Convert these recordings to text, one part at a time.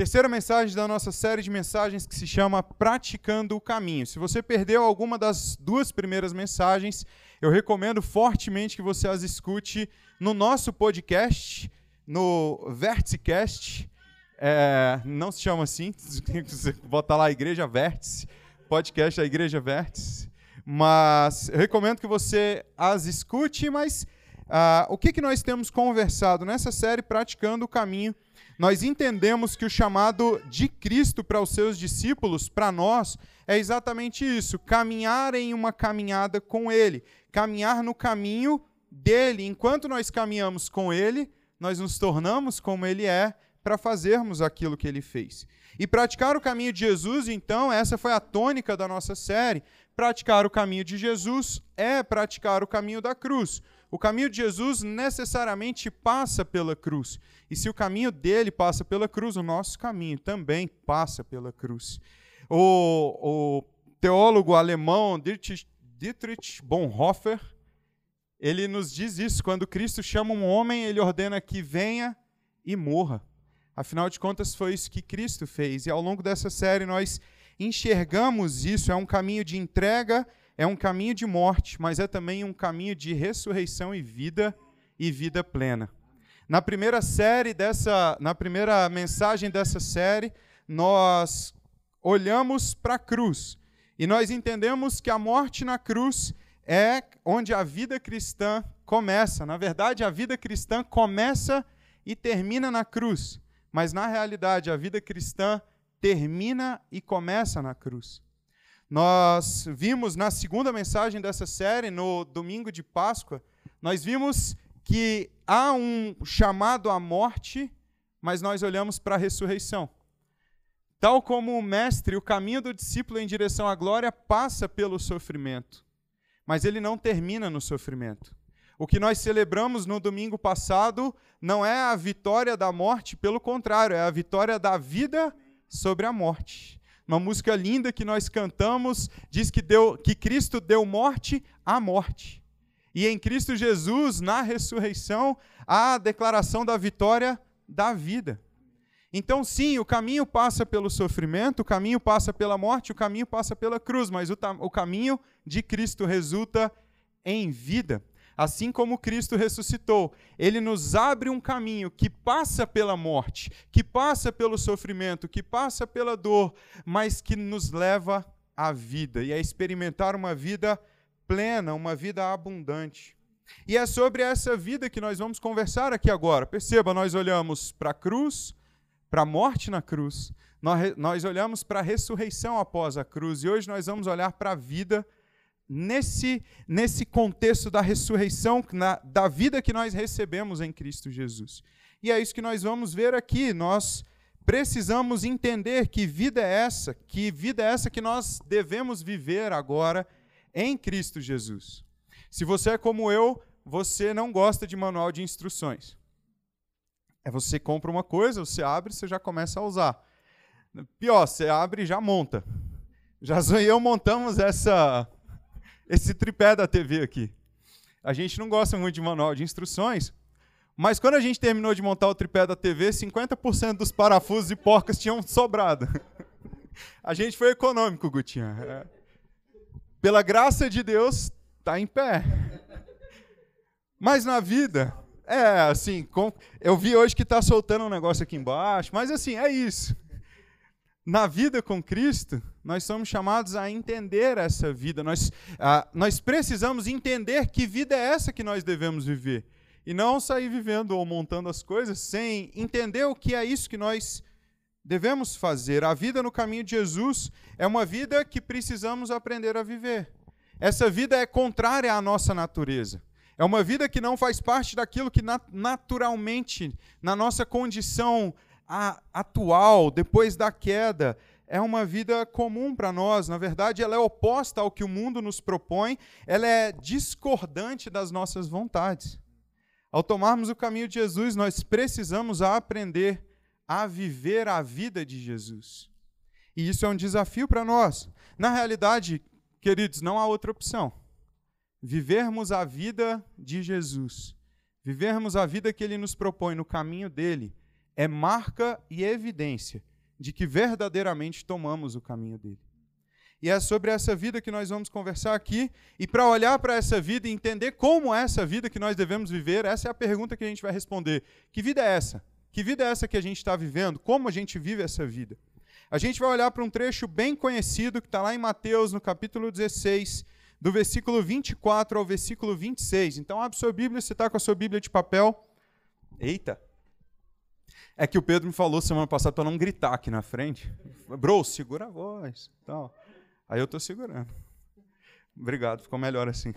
Terceira mensagem da nossa série de mensagens que se chama Praticando o Caminho. Se você perdeu alguma das duas primeiras mensagens, eu recomendo fortemente que você as escute no nosso podcast, no Verticast. É, não se chama assim, você bota lá Igreja Vértice, podcast da Igreja Vértice. Mas eu recomendo que você as escute, mas uh, o que, que nós temos conversado nessa série Praticando o Caminho? Nós entendemos que o chamado de Cristo para os seus discípulos, para nós, é exatamente isso: caminhar em uma caminhada com Ele, caminhar no caminho dele. Enquanto nós caminhamos com Ele, nós nos tornamos como Ele é para fazermos aquilo que Ele fez. E praticar o caminho de Jesus, então, essa foi a tônica da nossa série. Praticar o caminho de Jesus é praticar o caminho da cruz. O caminho de Jesus necessariamente passa pela cruz. E se o caminho dele passa pela cruz, o nosso caminho também passa pela cruz. O, o teólogo alemão Dietrich, Dietrich Bonhoeffer, ele nos diz isso, quando Cristo chama um homem, ele ordena que venha e morra. Afinal de contas, foi isso que Cristo fez. E ao longo dessa série nós enxergamos isso, é um caminho de entrega é um caminho de morte, mas é também um caminho de ressurreição e vida e vida plena. Na primeira série dessa, na primeira mensagem dessa série, nós olhamos para a cruz e nós entendemos que a morte na cruz é onde a vida cristã começa. Na verdade, a vida cristã começa e termina na cruz, mas na realidade a vida cristã termina e começa na cruz. Nós vimos na segunda mensagem dessa série, no domingo de Páscoa, nós vimos que há um chamado à morte, mas nós olhamos para a ressurreição. Tal como o mestre, o caminho do discípulo em direção à glória passa pelo sofrimento, mas ele não termina no sofrimento. O que nós celebramos no domingo passado não é a vitória da morte, pelo contrário, é a vitória da vida sobre a morte. Uma música linda que nós cantamos diz que, deu, que Cristo deu morte à morte. E em Cristo Jesus, na ressurreição, há a declaração da vitória da vida. Então, sim, o caminho passa pelo sofrimento, o caminho passa pela morte, o caminho passa pela cruz, mas o, o caminho de Cristo resulta em vida. Assim como Cristo ressuscitou, ele nos abre um caminho que passa pela morte, que passa pelo sofrimento, que passa pela dor, mas que nos leva à vida e a experimentar uma vida plena, uma vida abundante. E é sobre essa vida que nós vamos conversar aqui agora. Perceba, nós olhamos para a cruz, para a morte na cruz, nós, olhamos para a ressurreição após a cruz, e hoje nós vamos olhar para a vida nesse, nesse contexto da ressurreição, na, da vida que nós recebemos em Cristo Jesus. E é isso que nós vamos ver aqui. Nós precisamos entender que vida é essa, que vida é essa que nós devemos viver agora em Cristo Jesus. Se você é como eu, você não gosta de manual de instruções. É você compra uma coisa, você abre, você já começa a usar. Pior, você abre e já monta. Já eu montamos essa esse tripé da TV aqui. A gente não gosta muito de manual de instruções, mas quando a gente terminou de montar o tripé da TV, 50% dos parafusos e porcas tinham sobrado. A gente foi econômico, Gutinha. É. Pela graça de Deus, tá em pé. Mas na vida, é assim, com... eu vi hoje que está soltando um negócio aqui embaixo, mas assim, é isso na vida com Cristo, nós somos chamados a entender essa vida. Nós, ah, nós precisamos entender que vida é essa que nós devemos viver. E não sair vivendo ou montando as coisas sem entender o que é isso que nós devemos fazer. A vida no caminho de Jesus é uma vida que precisamos aprender a viver. Essa vida é contrária à nossa natureza. É uma vida que não faz parte daquilo que naturalmente, na nossa condição atual, depois da queda, é uma vida comum para nós. Na verdade, ela é oposta ao que o mundo nos propõe, ela é discordante das nossas vontades. Ao tomarmos o caminho de Jesus, nós precisamos aprender a viver a vida de Jesus. E isso é um desafio para nós. Na realidade, queridos, não há outra opção. Vivermos a vida de Jesus, vivermos a vida que ele nos propõe no caminho dele, é marca e evidência de que verdadeiramente tomamos o caminho dele. E é sobre essa vida que nós vamos conversar aqui. E para olhar para essa vida e entender como é essa vida que nós devemos viver, essa é a pergunta que a gente vai responder. Que vida é essa? Que vida é essa que a gente está vivendo? Como a gente vive essa vida? A gente vai olhar para um trecho bem conhecido que está lá em Mateus, no capítulo 16, do versículo 24 ao versículo 26. Então, abre sua Bíblia, você está com a sua Bíblia de papel. Eita! É que o Pedro me falou semana passada para não gritar aqui na frente. Bro, segura a voz. Então, aí eu estou segurando. Obrigado, ficou melhor assim.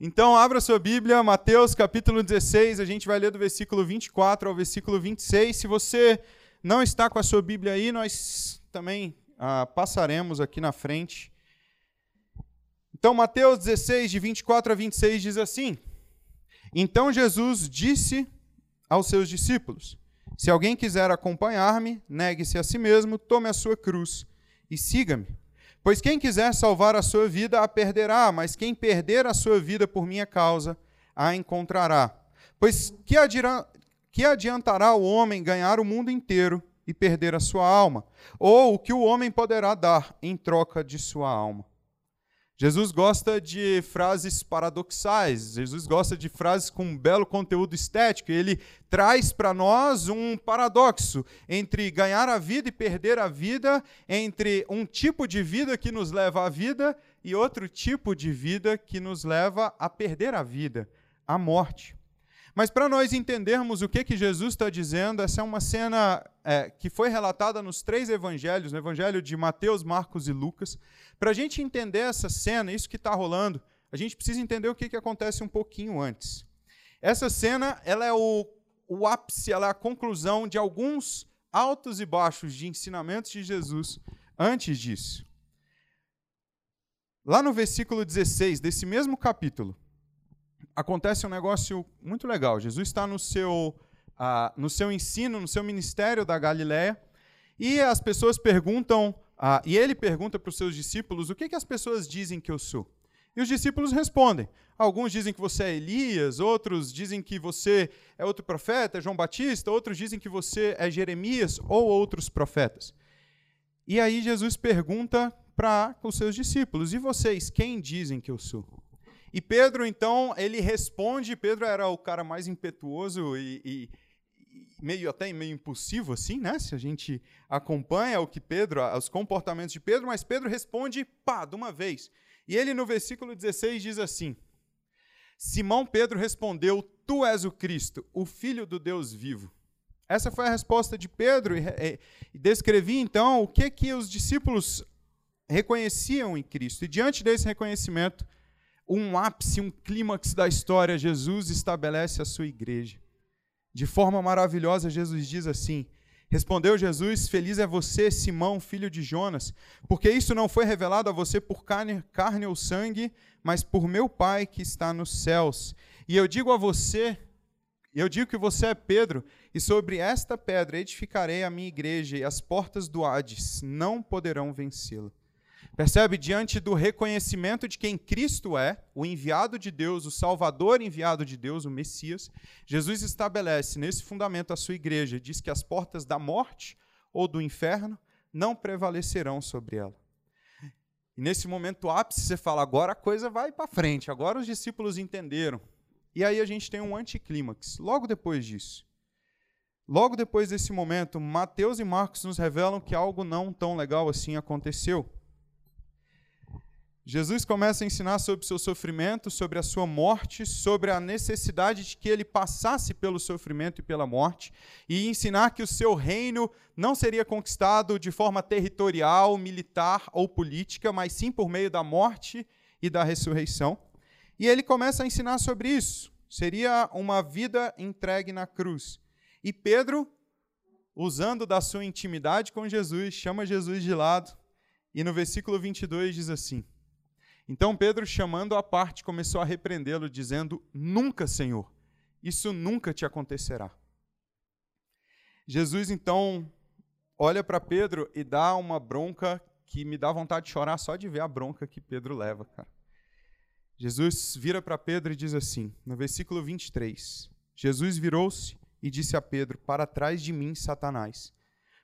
Então, abra sua Bíblia, Mateus capítulo 16, a gente vai ler do versículo 24 ao versículo 26. Se você não está com a sua Bíblia aí, nós também ah, passaremos aqui na frente. Então, Mateus 16, de 24 a 26, diz assim: Então Jesus disse aos seus discípulos: se alguém quiser acompanhar-me, negue-se a si mesmo, tome a sua cruz e siga-me. Pois quem quiser salvar a sua vida a perderá, mas quem perder a sua vida por minha causa a encontrará. Pois que, que adiantará o homem ganhar o mundo inteiro e perder a sua alma? Ou o que o homem poderá dar em troca de sua alma? Jesus gosta de frases paradoxais, Jesus gosta de frases com um belo conteúdo estético. Ele traz para nós um paradoxo entre ganhar a vida e perder a vida, entre um tipo de vida que nos leva à vida e outro tipo de vida que nos leva a perder a vida, a morte. Mas para nós entendermos o que, que Jesus está dizendo, essa é uma cena é, que foi relatada nos três evangelhos, no evangelho de Mateus, Marcos e Lucas. Para a gente entender essa cena, isso que está rolando, a gente precisa entender o que, que acontece um pouquinho antes. Essa cena ela é o, o ápice, ela é a conclusão de alguns altos e baixos de ensinamentos de Jesus antes disso. Lá no versículo 16 desse mesmo capítulo, acontece um negócio muito legal. Jesus está no seu, uh, no seu ensino, no seu ministério da Galiléia, e as pessoas perguntam, uh, e ele pergunta para os seus discípulos, o que, que as pessoas dizem que eu sou? E os discípulos respondem. Alguns dizem que você é Elias, outros dizem que você é outro profeta, João Batista, outros dizem que você é Jeremias ou outros profetas. E aí Jesus pergunta para os seus discípulos: E vocês, quem dizem que eu sou? E Pedro, então, ele responde. Pedro era o cara mais impetuoso e, e, meio até meio impulsivo, assim, né? Se a gente acompanha o que Pedro, os comportamentos de Pedro, mas Pedro responde, pá, de uma vez. E ele, no versículo 16, diz assim: Simão Pedro respondeu: Tu és o Cristo, o Filho do Deus vivo. Essa foi a resposta de Pedro e, e, e descrevi então o que que os discípulos reconheciam em Cristo. E diante desse reconhecimento, um ápice, um clímax da história, Jesus estabelece a sua igreja. De forma maravilhosa, Jesus diz assim: Respondeu Jesus: Feliz é você, Simão, filho de Jonas, porque isso não foi revelado a você por carne, carne ou sangue, mas por meu Pai que está nos céus. E eu digo a você, eu digo que você é Pedro, e sobre esta pedra edificarei a minha igreja, e as portas do Hades não poderão vencê-la. Percebe? Diante do reconhecimento de quem Cristo é, o enviado de Deus, o Salvador enviado de Deus, o Messias, Jesus estabelece nesse fundamento a sua igreja, diz que as portas da morte ou do inferno não prevalecerão sobre ela. E nesse momento ápice você fala, agora a coisa vai para frente, agora os discípulos entenderam. E aí a gente tem um anticlímax, logo depois disso. Logo depois desse momento, Mateus e Marcos nos revelam que algo não tão legal assim aconteceu. Jesus começa a ensinar sobre o seu sofrimento, sobre a sua morte, sobre a necessidade de que ele passasse pelo sofrimento e pela morte, e ensinar que o seu reino não seria conquistado de forma territorial, militar ou política, mas sim por meio da morte e da ressurreição. E ele começa a ensinar sobre isso. Seria uma vida entregue na cruz. E Pedro, usando da sua intimidade com Jesus, chama Jesus de lado, e no versículo 22 diz assim: então Pedro, chamando a parte, começou a repreendê-lo, dizendo: Nunca, Senhor, isso nunca te acontecerá. Jesus então olha para Pedro e dá uma bronca que me dá vontade de chorar só de ver a bronca que Pedro leva, cara. Jesus vira para Pedro e diz assim, no versículo 23: Jesus virou-se e disse a Pedro: Para trás de mim, Satanás.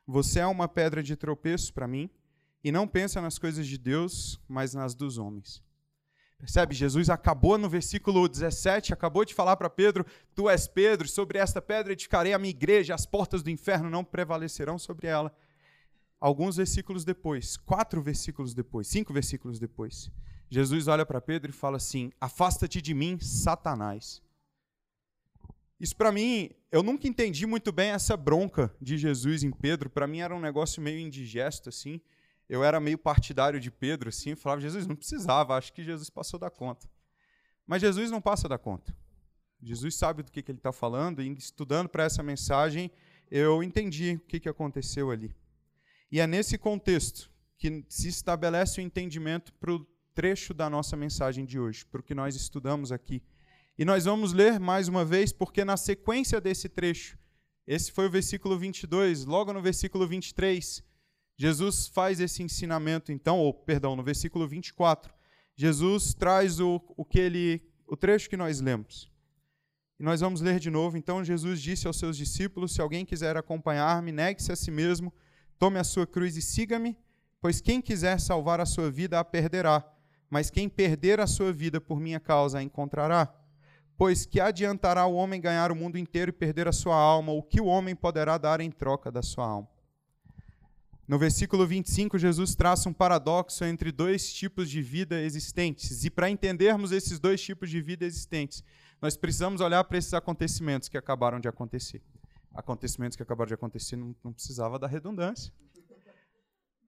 Você é uma pedra de tropeço para mim e não pensa nas coisas de Deus, mas nas dos homens. Percebe? Jesus acabou no versículo 17, acabou de falar para Pedro: Tu és Pedro, sobre esta pedra edificarei a minha igreja, as portas do inferno não prevalecerão sobre ela. Alguns versículos depois, quatro versículos depois, cinco versículos depois, Jesus olha para Pedro e fala assim: Afasta-te de mim, Satanás. Isso para mim, eu nunca entendi muito bem essa bronca de Jesus em Pedro. Para mim era um negócio meio indigesto assim eu era meio partidário de Pedro, assim, falava, Jesus não precisava, acho que Jesus passou da conta. Mas Jesus não passa da conta. Jesus sabe do que, que ele está falando, e estudando para essa mensagem, eu entendi o que, que aconteceu ali. E é nesse contexto que se estabelece o entendimento para o trecho da nossa mensagem de hoje, para o que nós estudamos aqui. E nós vamos ler mais uma vez, porque na sequência desse trecho, esse foi o versículo 22, logo no versículo 23, Jesus faz esse ensinamento, então, ou perdão, no versículo 24, Jesus traz o, o que ele, o trecho que nós lemos. E nós vamos ler de novo. Então Jesus disse aos seus discípulos: Se alguém quiser acompanhar-me, negue-se a si mesmo, tome a sua cruz e siga-me, pois quem quiser salvar a sua vida a perderá, mas quem perder a sua vida por minha causa a encontrará. Pois que adiantará o homem ganhar o mundo inteiro e perder a sua alma? O que o homem poderá dar em troca da sua alma? No versículo 25, Jesus traça um paradoxo entre dois tipos de vida existentes. E para entendermos esses dois tipos de vida existentes, nós precisamos olhar para esses acontecimentos que acabaram de acontecer. Acontecimentos que acabaram de acontecer, não, não precisava da redundância.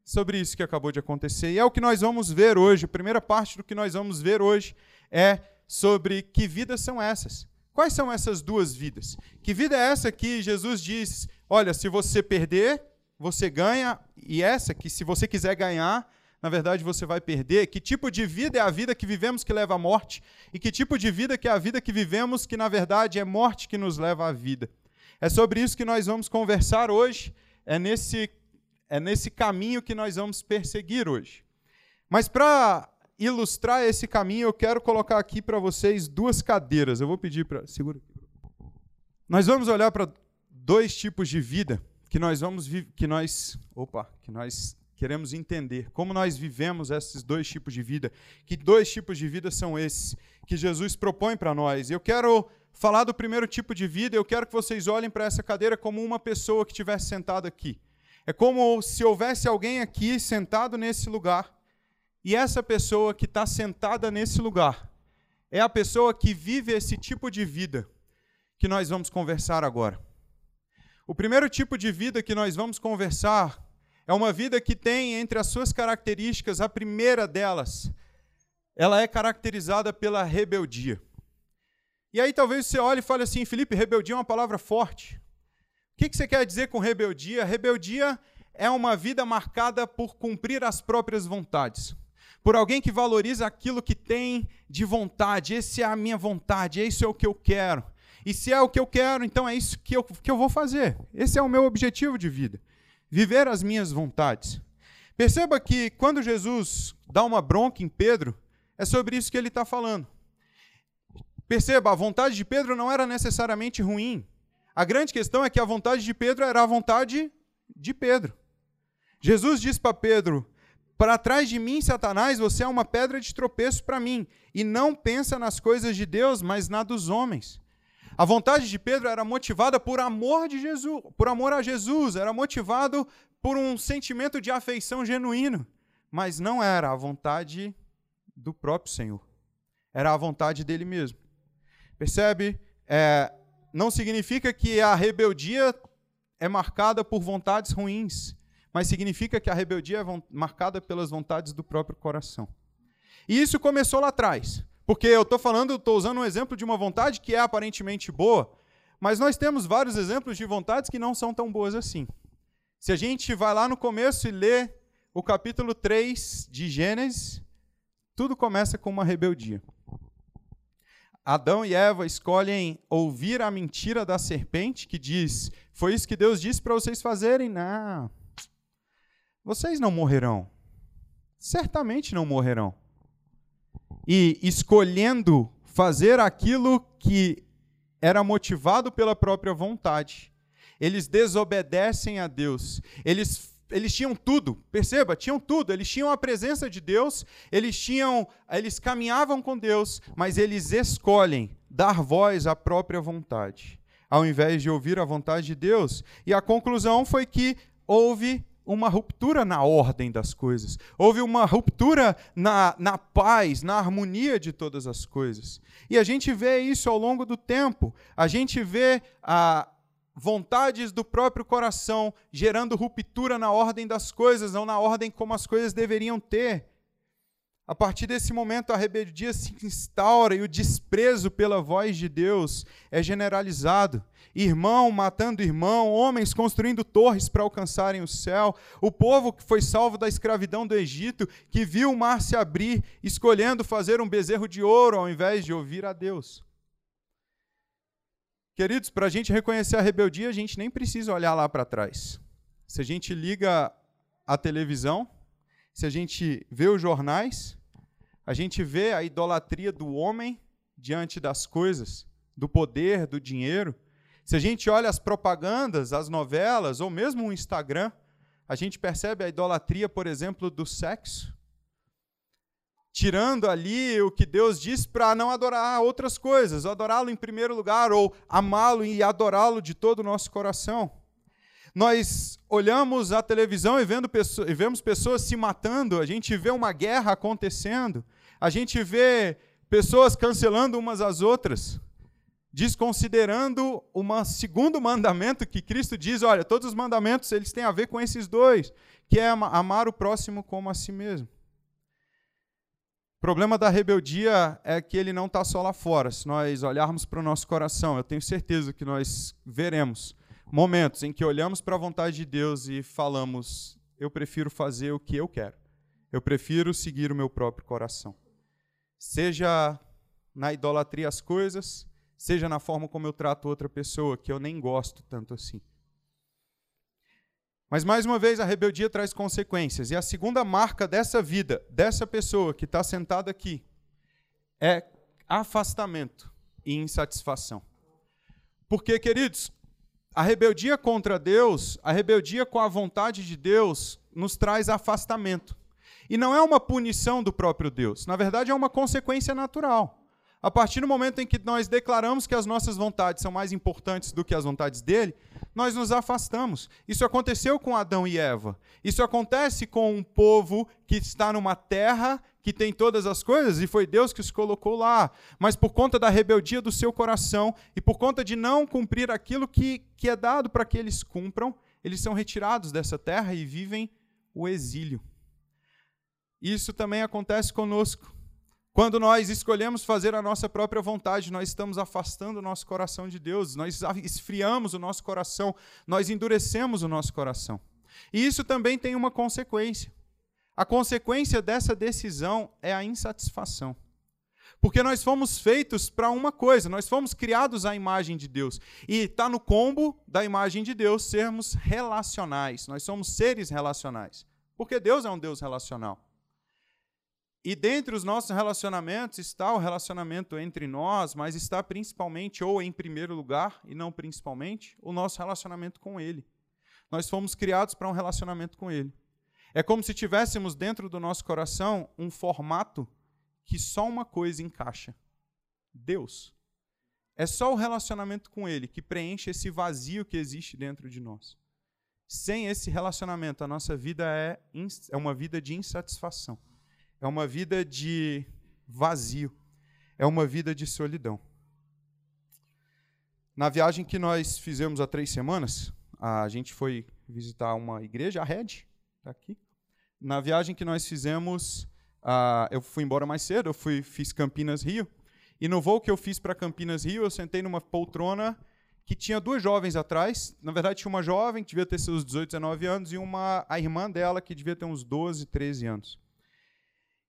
Sobre isso que acabou de acontecer. E é o que nós vamos ver hoje. A primeira parte do que nós vamos ver hoje é sobre que vidas são essas. Quais são essas duas vidas? Que vida é essa que Jesus diz: olha, se você perder, você ganha, e essa que se você quiser ganhar, na verdade você vai perder. Que tipo de vida é a vida que vivemos que leva à morte? E que tipo de vida que é a vida que vivemos que na verdade é morte que nos leva à vida? É sobre isso que nós vamos conversar hoje. É nesse é nesse caminho que nós vamos perseguir hoje. Mas para ilustrar esse caminho, eu quero colocar aqui para vocês duas cadeiras. Eu vou pedir para segura. Nós vamos olhar para dois tipos de vida que nós vamos que nós, opa, que nós queremos entender como nós vivemos esses dois tipos de vida. Que dois tipos de vida são esses que Jesus propõe para nós? Eu quero falar do primeiro tipo de vida, eu quero que vocês olhem para essa cadeira como uma pessoa que estivesse sentada aqui. É como se houvesse alguém aqui sentado nesse lugar, e essa pessoa que está sentada nesse lugar é a pessoa que vive esse tipo de vida que nós vamos conversar agora. O primeiro tipo de vida que nós vamos conversar é uma vida que tem entre as suas características, a primeira delas, ela é caracterizada pela rebeldia. E aí talvez você olhe e fale assim, Felipe, rebeldia é uma palavra forte. O que você quer dizer com rebeldia? Rebeldia é uma vida marcada por cumprir as próprias vontades. Por alguém que valoriza aquilo que tem de vontade. Esse é a minha vontade, isso é o que eu quero. E se é o que eu quero, então é isso que eu, que eu vou fazer. Esse é o meu objetivo de vida. Viver as minhas vontades. Perceba que quando Jesus dá uma bronca em Pedro, é sobre isso que ele está falando. Perceba, a vontade de Pedro não era necessariamente ruim. A grande questão é que a vontade de Pedro era a vontade de Pedro. Jesus diz para Pedro: Para trás de mim, Satanás, você é uma pedra de tropeço para mim, e não pensa nas coisas de Deus, mas na dos homens. A vontade de Pedro era motivada por amor de Jesus, por amor a Jesus, era motivado por um sentimento de afeição genuíno, mas não era a vontade do próprio Senhor. Era a vontade dele mesmo. Percebe? É, não significa que a rebeldia é marcada por vontades ruins, mas significa que a rebeldia é marcada pelas vontades do próprio coração. E isso começou lá atrás. Porque eu estou falando, estou usando um exemplo de uma vontade que é aparentemente boa, mas nós temos vários exemplos de vontades que não são tão boas assim. Se a gente vai lá no começo e lê o capítulo 3 de Gênesis, tudo começa com uma rebeldia. Adão e Eva escolhem ouvir a mentira da serpente que diz: Foi isso que Deus disse para vocês fazerem? Não. Vocês não morrerão. Certamente não morrerão e escolhendo fazer aquilo que era motivado pela própria vontade. Eles desobedecem a Deus. Eles eles tinham tudo, perceba, tinham tudo. Eles tinham a presença de Deus, eles tinham, eles caminhavam com Deus, mas eles escolhem dar voz à própria vontade, ao invés de ouvir a vontade de Deus. E a conclusão foi que houve uma ruptura na ordem das coisas, houve uma ruptura na, na paz, na harmonia de todas as coisas. E a gente vê isso ao longo do tempo, a gente vê a, vontades do próprio coração gerando ruptura na ordem das coisas, não na ordem como as coisas deveriam ter. A partir desse momento, a rebeldia se instaura e o desprezo pela voz de Deus é generalizado. Irmão matando irmão, homens construindo torres para alcançarem o céu. O povo que foi salvo da escravidão do Egito, que viu o mar se abrir, escolhendo fazer um bezerro de ouro ao invés de ouvir a Deus. Queridos, para a gente reconhecer a rebeldia, a gente nem precisa olhar lá para trás. Se a gente liga a televisão, se a gente vê os jornais, a gente vê a idolatria do homem diante das coisas, do poder, do dinheiro. Se a gente olha as propagandas, as novelas, ou mesmo o Instagram, a gente percebe a idolatria, por exemplo, do sexo. Tirando ali o que Deus diz para não adorar outras coisas, adorá-lo em primeiro lugar, ou amá-lo e adorá-lo de todo o nosso coração nós olhamos a televisão e, vendo pessoas, e vemos pessoas se matando, a gente vê uma guerra acontecendo, a gente vê pessoas cancelando umas às outras, desconsiderando um segundo mandamento que Cristo diz, olha, todos os mandamentos eles têm a ver com esses dois, que é amar o próximo como a si mesmo. O problema da rebeldia é que ele não está só lá fora. Se nós olharmos para o nosso coração, eu tenho certeza que nós veremos momentos em que olhamos para a vontade de Deus e falamos: eu prefiro fazer o que eu quero. Eu prefiro seguir o meu próprio coração. Seja na idolatria às coisas, seja na forma como eu trato outra pessoa, que eu nem gosto tanto assim. Mas mais uma vez, a rebeldia traz consequências. E a segunda marca dessa vida, dessa pessoa que está sentada aqui, é afastamento e insatisfação. Porque, queridos, a rebeldia contra Deus, a rebeldia com a vontade de Deus, nos traz afastamento. E não é uma punição do próprio Deus, na verdade é uma consequência natural. A partir do momento em que nós declaramos que as nossas vontades são mais importantes do que as vontades dele, nós nos afastamos. Isso aconteceu com Adão e Eva. Isso acontece com um povo que está numa terra que tem todas as coisas e foi Deus que os colocou lá. Mas por conta da rebeldia do seu coração e por conta de não cumprir aquilo que, que é dado para que eles cumpram, eles são retirados dessa terra e vivem o exílio. Isso também acontece conosco. Quando nós escolhemos fazer a nossa própria vontade, nós estamos afastando o nosso coração de Deus, nós esfriamos o nosso coração, nós endurecemos o nosso coração. E isso também tem uma consequência. A consequência dessa decisão é a insatisfação. Porque nós fomos feitos para uma coisa, nós fomos criados à imagem de Deus. E está no combo da imagem de Deus sermos relacionais. Nós somos seres relacionais. Porque Deus é um Deus relacional. E dentre os nossos relacionamentos está o relacionamento entre nós, mas está principalmente, ou em primeiro lugar, e não principalmente, o nosso relacionamento com Ele. Nós fomos criados para um relacionamento com Ele. É como se tivéssemos dentro do nosso coração um formato que só uma coisa encaixa: Deus. É só o relacionamento com Ele que preenche esse vazio que existe dentro de nós. Sem esse relacionamento, a nossa vida é, é uma vida de insatisfação. É uma vida de vazio, é uma vida de solidão. Na viagem que nós fizemos há três semanas, a gente foi visitar uma igreja, a Red, está aqui. Na viagem que nós fizemos, uh, eu fui embora mais cedo, eu fui, fiz Campinas Rio, e no voo que eu fiz para Campinas Rio, eu sentei numa poltrona que tinha duas jovens atrás. Na verdade, tinha uma jovem que devia ter seus 18, 19 anos e uma a irmã dela que devia ter uns 12, 13 anos.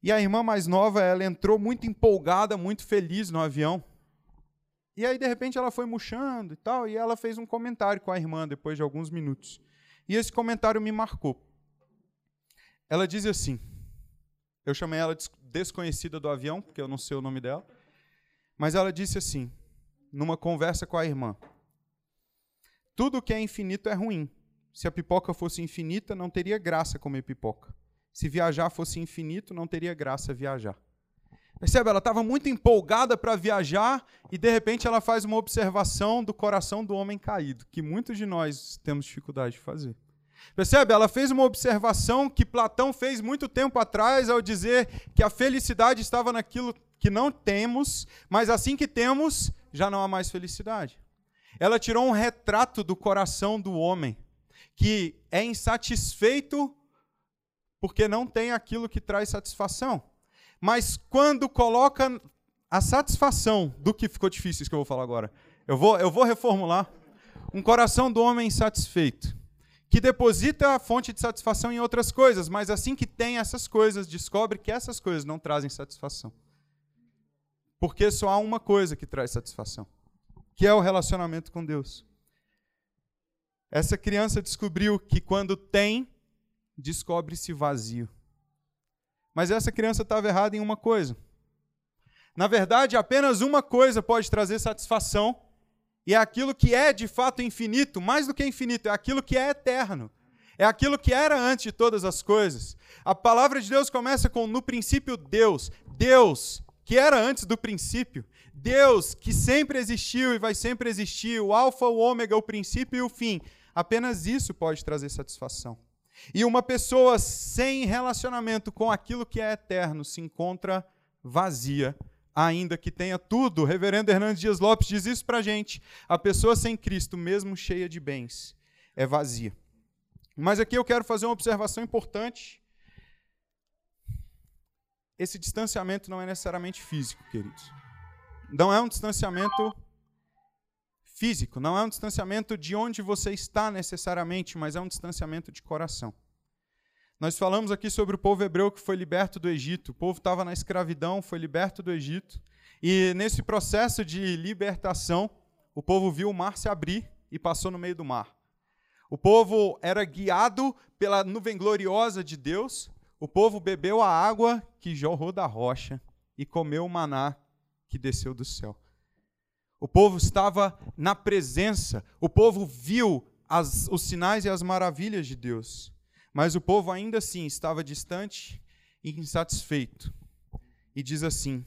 E a irmã mais nova, ela entrou muito empolgada, muito feliz no avião. E aí, de repente, ela foi murchando e tal, e ela fez um comentário com a irmã depois de alguns minutos. E esse comentário me marcou. Ela diz assim: eu chamei ela de desconhecida do avião, porque eu não sei o nome dela. Mas ela disse assim, numa conversa com a irmã: Tudo que é infinito é ruim. Se a pipoca fosse infinita, não teria graça comer pipoca. Se viajar fosse infinito, não teria graça viajar. Percebe? Ela estava muito empolgada para viajar e de repente ela faz uma observação do coração do homem caído, que muitos de nós temos dificuldade de fazer. Percebe? Ela fez uma observação que Platão fez muito tempo atrás ao dizer que a felicidade estava naquilo que não temos, mas assim que temos, já não há mais felicidade. Ela tirou um retrato do coração do homem, que é insatisfeito porque não tem aquilo que traz satisfação. Mas quando coloca a satisfação do que ficou difícil, isso que eu vou falar agora. Eu vou, eu vou reformular. Um coração do homem insatisfeito, que deposita a fonte de satisfação em outras coisas, mas assim que tem essas coisas, descobre que essas coisas não trazem satisfação. Porque só há uma coisa que traz satisfação, que é o relacionamento com Deus. Essa criança descobriu que quando tem, descobre-se vazio. Mas essa criança estava errada em uma coisa. Na verdade, apenas uma coisa pode trazer satisfação, e é aquilo que é de fato infinito, mais do que infinito, é aquilo que é eterno. É aquilo que era antes de todas as coisas. A palavra de Deus começa com no princípio Deus. Deus que era antes do princípio, Deus que sempre existiu e vai sempre existir, o Alfa, o Ômega, o princípio e o fim. Apenas isso pode trazer satisfação. E uma pessoa sem relacionamento com aquilo que é eterno se encontra vazia, ainda que tenha tudo. O reverendo Hernandes Dias Lopes diz isso para gente. A pessoa sem Cristo, mesmo cheia de bens, é vazia. Mas aqui eu quero fazer uma observação importante esse distanciamento não é necessariamente físico, queridos. Não é um distanciamento físico, não é um distanciamento de onde você está necessariamente, mas é um distanciamento de coração. Nós falamos aqui sobre o povo hebreu que foi liberto do Egito. O povo estava na escravidão, foi liberto do Egito. E nesse processo de libertação, o povo viu o mar se abrir e passou no meio do mar. O povo era guiado pela nuvem gloriosa de Deus, o povo bebeu a água que jorrou da rocha e comeu o maná que desceu do céu. O povo estava na presença, o povo viu as, os sinais e as maravilhas de Deus, mas o povo ainda assim estava distante e insatisfeito. E diz assim: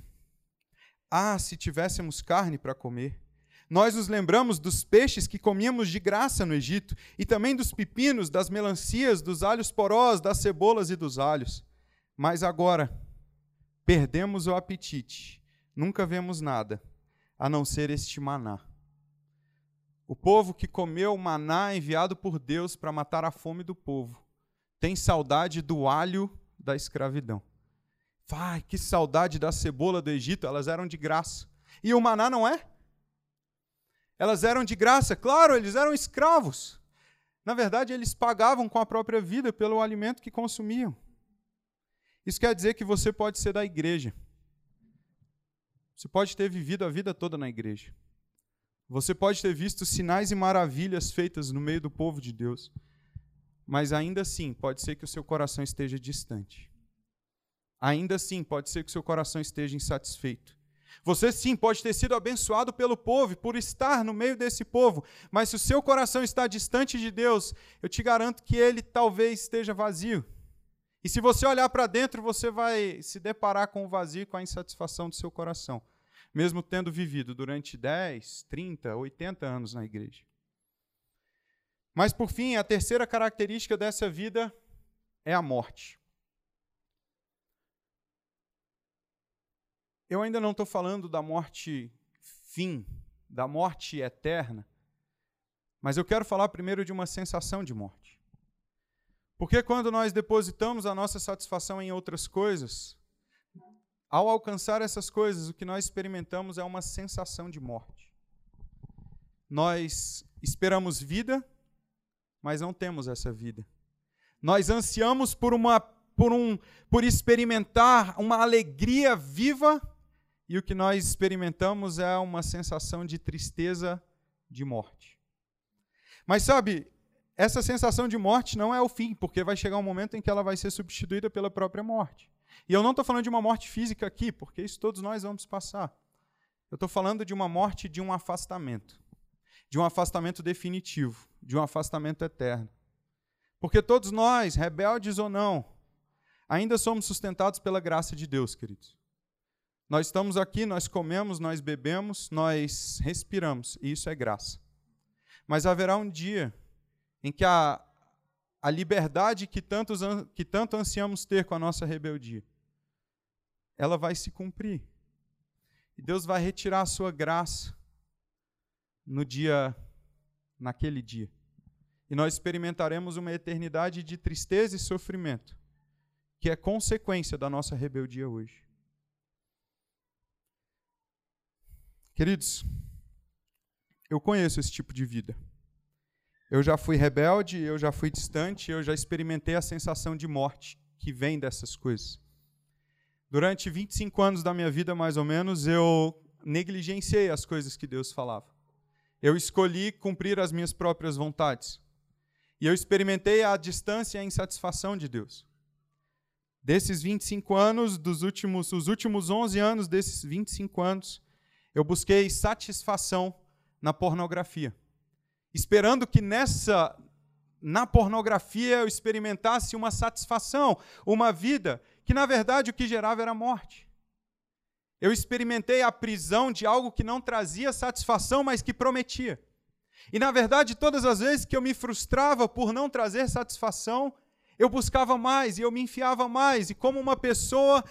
Ah, se tivéssemos carne para comer! Nós nos lembramos dos peixes que comíamos de graça no Egito, e também dos pepinos, das melancias, dos alhos porós, das cebolas e dos alhos. Mas agora perdemos o apetite, nunca vemos nada, a não ser este maná. O povo que comeu o maná enviado por Deus para matar a fome do povo tem saudade do alho da escravidão. Ai, que saudade da cebola do Egito, elas eram de graça. E o maná não é? Elas eram de graça, claro, eles eram escravos. Na verdade, eles pagavam com a própria vida pelo alimento que consumiam. Isso quer dizer que você pode ser da igreja. Você pode ter vivido a vida toda na igreja. Você pode ter visto sinais e maravilhas feitas no meio do povo de Deus. Mas ainda assim, pode ser que o seu coração esteja distante. Ainda assim, pode ser que o seu coração esteja insatisfeito. Você sim pode ter sido abençoado pelo povo, por estar no meio desse povo, mas se o seu coração está distante de Deus, eu te garanto que ele talvez esteja vazio. E se você olhar para dentro, você vai se deparar com o vazio, com a insatisfação do seu coração, mesmo tendo vivido durante 10, 30, 80 anos na igreja. Mas por fim, a terceira característica dessa vida é a morte. eu ainda não estou falando da morte fim, da morte eterna, mas eu quero falar primeiro de uma sensação de morte. Porque quando nós depositamos a nossa satisfação em outras coisas, ao alcançar essas coisas, o que nós experimentamos é uma sensação de morte. Nós esperamos vida, mas não temos essa vida. Nós ansiamos por uma por um por experimentar uma alegria viva e o que nós experimentamos é uma sensação de tristeza de morte. Mas sabe, essa sensação de morte não é o fim, porque vai chegar um momento em que ela vai ser substituída pela própria morte. E eu não estou falando de uma morte física aqui, porque isso todos nós vamos passar. Eu estou falando de uma morte de um afastamento, de um afastamento definitivo, de um afastamento eterno. Porque todos nós, rebeldes ou não, ainda somos sustentados pela graça de Deus, queridos. Nós estamos aqui, nós comemos, nós bebemos, nós respiramos, e isso é graça. Mas haverá um dia em que a, a liberdade que, tantos, que tanto ansiamos ter com a nossa rebeldia, ela vai se cumprir. E Deus vai retirar a sua graça no dia, naquele dia. E nós experimentaremos uma eternidade de tristeza e sofrimento, que é consequência da nossa rebeldia hoje. Queridos, eu conheço esse tipo de vida. Eu já fui rebelde, eu já fui distante, eu já experimentei a sensação de morte que vem dessas coisas. Durante 25 anos da minha vida, mais ou menos, eu negligenciei as coisas que Deus falava. Eu escolhi cumprir as minhas próprias vontades. E eu experimentei a distância e a insatisfação de Deus. Desses 25 anos, dos últimos, os últimos 11 anos desses 25 anos, eu busquei satisfação na pornografia esperando que nessa na pornografia eu experimentasse uma satisfação, uma vida que na verdade o que gerava era morte. Eu experimentei a prisão de algo que não trazia satisfação, mas que prometia. E na verdade, todas as vezes que eu me frustrava por não trazer satisfação, eu buscava mais e eu me enfiava mais, e como uma pessoa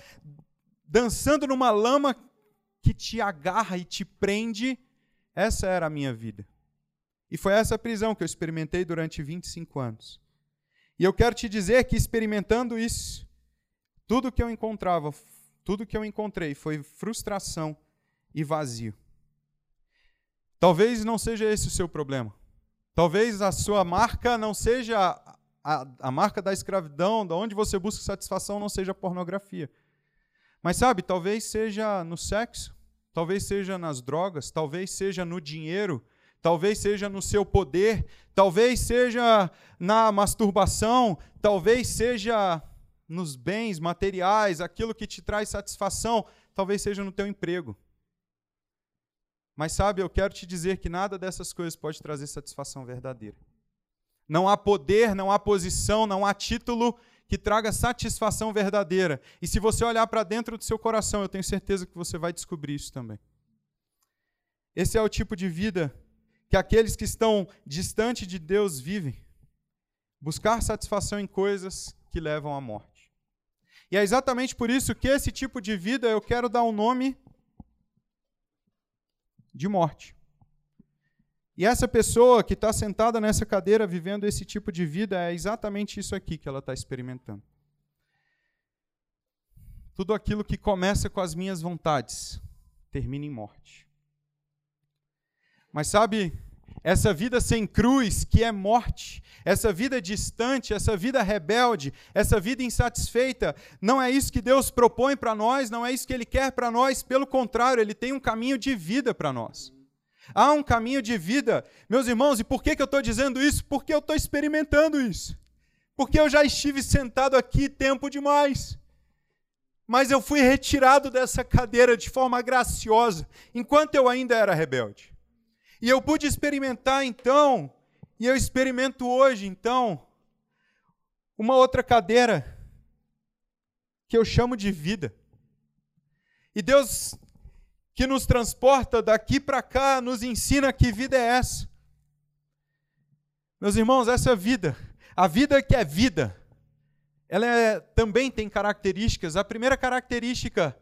dançando numa lama que te agarra e te prende, essa era a minha vida. E foi essa prisão que eu experimentei durante 25 anos. E eu quero te dizer que experimentando isso, tudo que eu encontrava, tudo que eu encontrei foi frustração e vazio. Talvez não seja esse o seu problema. Talvez a sua marca não seja a, a, a marca da escravidão, da onde você busca satisfação, não seja pornografia. Mas sabe, talvez seja no sexo, talvez seja nas drogas, talvez seja no dinheiro, talvez seja no seu poder, talvez seja na masturbação, talvez seja nos bens materiais, aquilo que te traz satisfação, talvez seja no teu emprego. Mas sabe, eu quero te dizer que nada dessas coisas pode trazer satisfação verdadeira. Não há poder, não há posição, não há título que traga satisfação verdadeira. E se você olhar para dentro do seu coração, eu tenho certeza que você vai descobrir isso também. Esse é o tipo de vida que aqueles que estão distante de Deus vivem. Buscar satisfação em coisas que levam à morte. E é exatamente por isso que esse tipo de vida eu quero dar um nome de morte. E essa pessoa que está sentada nessa cadeira vivendo esse tipo de vida é exatamente isso aqui que ela está experimentando. Tudo aquilo que começa com as minhas vontades termina em morte. Mas sabe, essa vida sem cruz, que é morte, essa vida distante, essa vida rebelde, essa vida insatisfeita, não é isso que Deus propõe para nós, não é isso que Ele quer para nós, pelo contrário, Ele tem um caminho de vida para nós. Há um caminho de vida, meus irmãos, e por que, que eu estou dizendo isso? Porque eu estou experimentando isso. Porque eu já estive sentado aqui tempo demais. Mas eu fui retirado dessa cadeira de forma graciosa, enquanto eu ainda era rebelde. E eu pude experimentar então, e eu experimento hoje então, uma outra cadeira que eu chamo de vida. E Deus que nos transporta daqui para cá, nos ensina que vida é essa. Meus irmãos, essa vida, a vida que é vida, ela é, também tem características. A primeira característica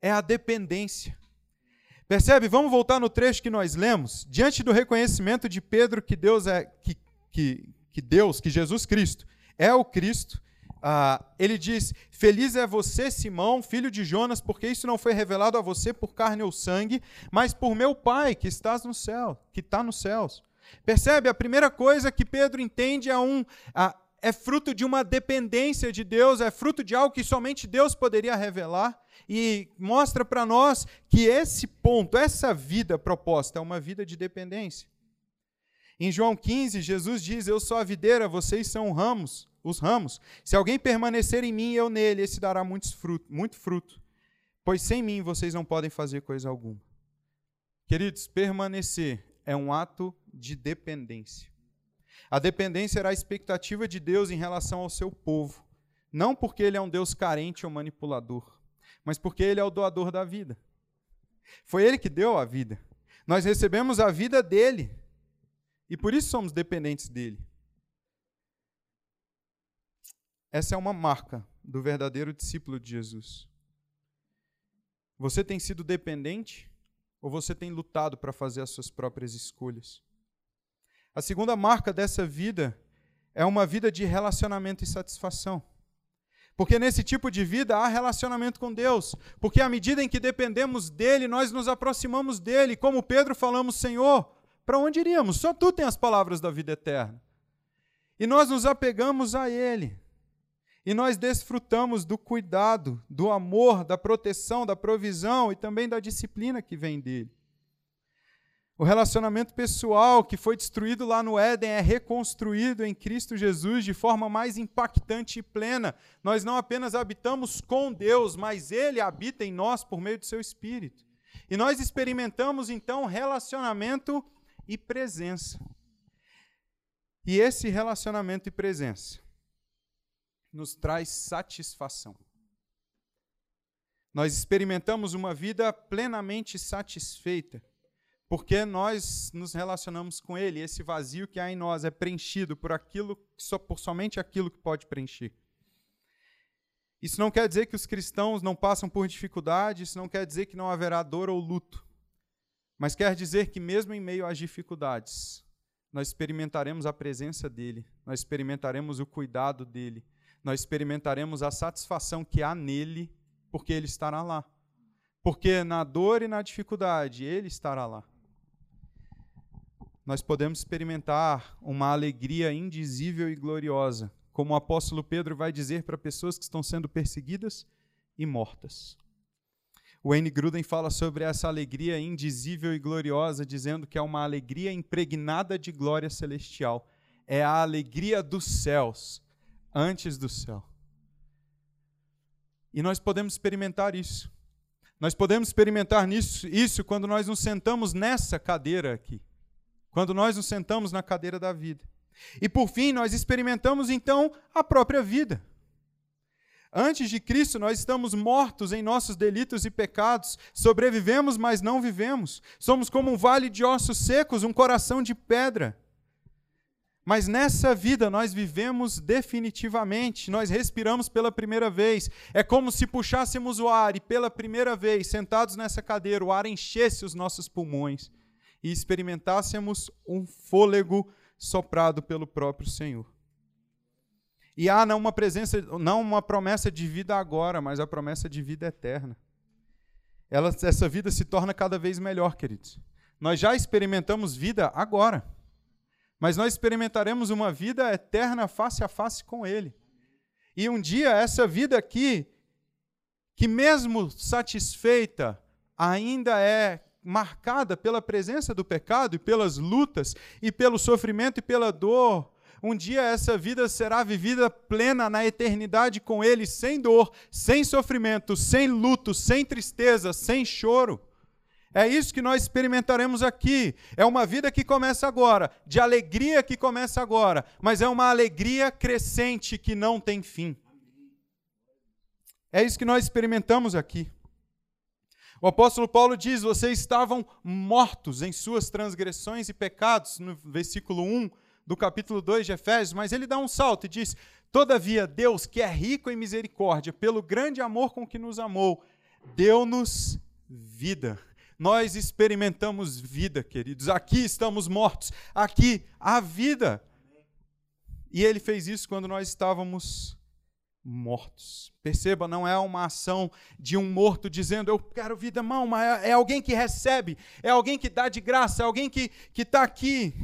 é a dependência. Percebe? Vamos voltar no trecho que nós lemos. Diante do reconhecimento de Pedro que Deus é que, que, que Deus, que Jesus Cristo é o Cristo, ah, ele diz: Feliz é você, Simão, filho de Jonas, porque isso não foi revelado a você por carne ou sangue, mas por meu Pai que estás no céu, que está nos céus. Percebe? A primeira coisa que Pedro entende é um é fruto de uma dependência de Deus, é fruto de algo que somente Deus poderia revelar e mostra para nós que esse ponto, essa vida proposta é uma vida de dependência. Em João 15, Jesus diz: Eu sou a videira, vocês são ramos os ramos. Se alguém permanecer em mim e eu nele, esse dará muitos fruto, muito fruto. Pois sem mim vocês não podem fazer coisa alguma. Queridos, permanecer é um ato de dependência. A dependência era a expectativa de Deus em relação ao seu povo. Não porque ele é um Deus carente ou manipulador, mas porque ele é o doador da vida. Foi ele que deu a vida. Nós recebemos a vida dele. E por isso somos dependentes dele. Essa é uma marca do verdadeiro discípulo de Jesus. Você tem sido dependente ou você tem lutado para fazer as suas próprias escolhas? A segunda marca dessa vida é uma vida de relacionamento e satisfação. Porque nesse tipo de vida há relacionamento com Deus. Porque à medida em que dependemos dele, nós nos aproximamos dele. Como Pedro falamos, Senhor, para onde iríamos? Só tu tens as palavras da vida eterna. E nós nos apegamos a ele. E nós desfrutamos do cuidado, do amor, da proteção, da provisão e também da disciplina que vem dele. O relacionamento pessoal que foi destruído lá no Éden é reconstruído em Cristo Jesus de forma mais impactante e plena. Nós não apenas habitamos com Deus, mas Ele habita em nós por meio do seu Espírito. E nós experimentamos então relacionamento e presença. E esse relacionamento e presença nos traz satisfação. Nós experimentamos uma vida plenamente satisfeita, porque nós nos relacionamos com Ele. Esse vazio que há em nós é preenchido por aquilo, só por somente aquilo que pode preencher. Isso não quer dizer que os cristãos não passam por dificuldades, isso não quer dizer que não haverá dor ou luto, mas quer dizer que mesmo em meio às dificuldades, nós experimentaremos a presença dele, nós experimentaremos o cuidado dele, nós experimentaremos a satisfação que há nele, porque ele estará lá. Porque na dor e na dificuldade, ele estará lá. Nós podemos experimentar uma alegria indizível e gloriosa, como o apóstolo Pedro vai dizer para pessoas que estão sendo perseguidas e mortas. O Wayne Gruden fala sobre essa alegria indizível e gloriosa, dizendo que é uma alegria impregnada de glória celestial. É a alegria dos céus, antes do céu. E nós podemos experimentar isso. Nós podemos experimentar nisso, isso quando nós nos sentamos nessa cadeira aqui. Quando nós nos sentamos na cadeira da vida. E por fim, nós experimentamos então a própria vida. Antes de Cristo, nós estamos mortos em nossos delitos e pecados, sobrevivemos, mas não vivemos. Somos como um vale de ossos secos, um coração de pedra. Mas nessa vida nós vivemos definitivamente, nós respiramos pela primeira vez. É como se puxássemos o ar e pela primeira vez, sentados nessa cadeira, o ar enchesse os nossos pulmões e experimentássemos um fôlego soprado pelo próprio Senhor. E há não uma presença, não uma promessa de vida agora, mas a promessa de vida eterna. Ela, essa vida se torna cada vez melhor, queridos. Nós já experimentamos vida agora mas nós experimentaremos uma vida eterna face a face com Ele. E um dia, essa vida aqui, que mesmo satisfeita, ainda é marcada pela presença do pecado e pelas lutas e pelo sofrimento e pela dor. Um dia essa vida será vivida plena na eternidade com Ele, sem dor, sem sofrimento, sem luto, sem tristeza, sem choro. É isso que nós experimentaremos aqui. É uma vida que começa agora, de alegria que começa agora, mas é uma alegria crescente que não tem fim. É isso que nós experimentamos aqui. O apóstolo Paulo diz: vocês estavam mortos em suas transgressões e pecados, no versículo 1 do capítulo 2 de Efésios, mas ele dá um salto e diz: Todavia, Deus, que é rico em misericórdia, pelo grande amor com que nos amou, deu-nos vida. Nós experimentamos vida, queridos. Aqui estamos mortos, aqui há vida. E ele fez isso quando nós estávamos mortos. Perceba, não é uma ação de um morto dizendo eu quero vida, não, mas é, é alguém que recebe, é alguém que dá de graça, é alguém que está aqui,